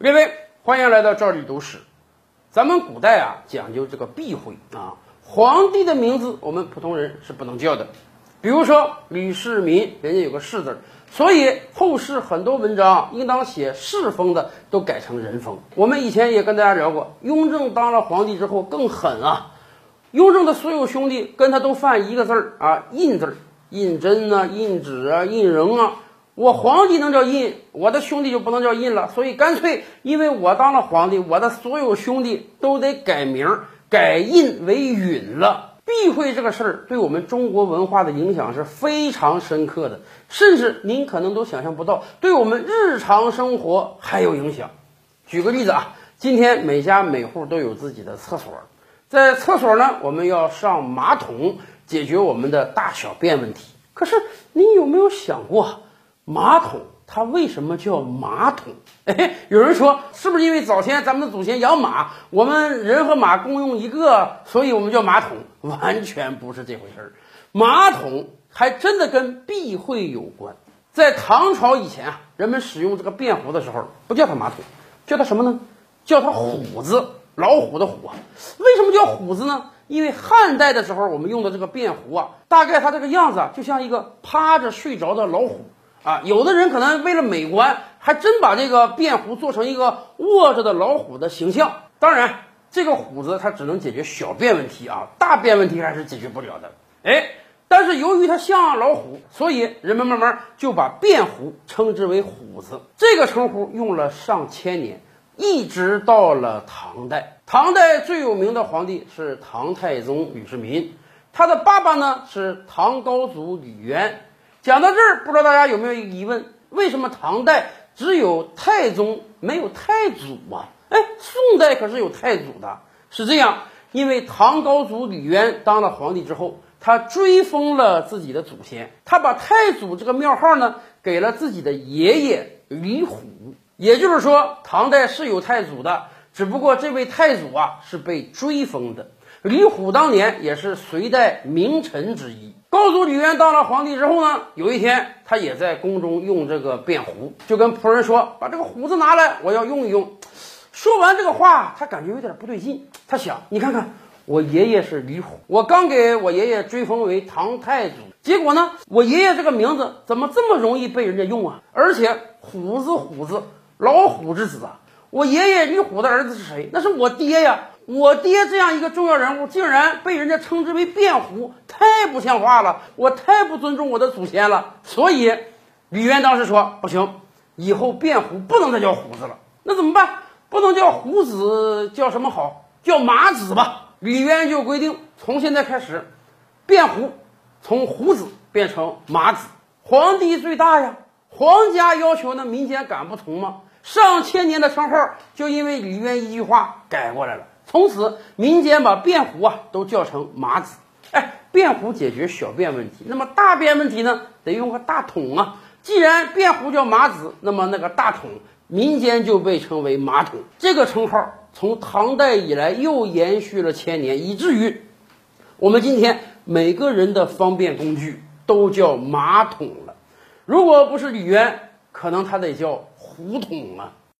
各位，欢迎来到这里读史。咱们古代啊讲究这个避讳啊，皇帝的名字我们普通人是不能叫的。比如说吕世民，人家有个世字，所以后世很多文章应当写世封的都改成人封。我们以前也跟大家聊过，雍正当了皇帝之后更狠啊。雍正的所有兄弟跟他都犯一个字儿啊，胤字儿，胤禛啊，胤祉啊，胤禛啊。我皇帝能叫胤，我的兄弟就不能叫胤了，所以干脆因为我当了皇帝，我的所有兄弟都得改名，改胤为允了。避讳这个事儿对我们中国文化的影响是非常深刻的，甚至您可能都想象不到，对我们日常生活还有影响。举个例子啊，今天每家每户都有自己的厕所，在厕所呢，我们要上马桶解决我们的大小便问题。可是您有没有想过？马桶它为什么叫马桶？哎，有人说是不是因为早先咱们的祖先养马，我们人和马共用一个，所以我们叫马桶？完全不是这回事儿。马桶还真的跟避讳有关。在唐朝以前啊，人们使用这个便壶的时候，不叫它马桶，叫它什么呢？叫它虎子，老虎的虎啊。为什么叫虎子呢？因为汉代的时候，我们用的这个便壶啊，大概它这个样子啊，就像一个趴着睡着的老虎。啊，有的人可能为了美观，还真把这个便壶做成一个卧着的老虎的形象。当然，这个虎子它只能解决小便问题啊，大便问题还是解决不了的。哎，但是由于它像老虎，所以人们慢慢就把便壶称之为虎子。这个称呼用了上千年，一直到了唐代。唐代最有名的皇帝是唐太宗李世民，他的爸爸呢是唐高祖李渊。讲到这儿，不知道大家有没有疑问：为什么唐代只有太宗没有太祖啊？哎，宋代可是有太祖的。是这样，因为唐高祖李渊当了皇帝之后，他追封了自己的祖先，他把太祖这个庙号呢给了自己的爷爷李虎。也就是说，唐代是有太祖的，只不过这位太祖啊是被追封的。李虎当年也是隋代名臣之一。高祖李渊当了皇帝之后呢，有一天他也在宫中用这个便壶，就跟仆人说：“把这个壶子拿来，我要用一用。”说完这个话，他感觉有点不对劲。他想：“你看看，我爷爷是李虎，我刚给我爷爷追封为唐太祖，结果呢，我爷爷这个名字怎么这么容易被人家用啊？而且虎子虎子，老虎之子啊！我爷爷李虎的儿子是谁？那是我爹呀！”我爹这样一个重要人物，竟然被人家称之为辩胡，太不像话了！我太不尊重我的祖先了。所以，李渊当时说：“不行，以后辩胡不能再叫胡子了。那怎么办？不能叫胡子，叫什么好？叫马子吧。”李渊就规定，从现在开始，辩胡从胡子变成马子。皇帝最大呀，皇家要求，那民间敢不从吗？上千年的称号，就因为李渊一句话改过来了。从此，民间把便壶啊都叫成马子。哎，便壶解决小便问题，那么大便问题呢，得用个大桶啊。既然便壶叫马子，那么那个大桶，民间就被称为马桶。这个称号从唐代以来又延续了千年，以至于我们今天每个人的方便工具都叫马桶了。如果不是李渊，可能他得叫胡桶啊。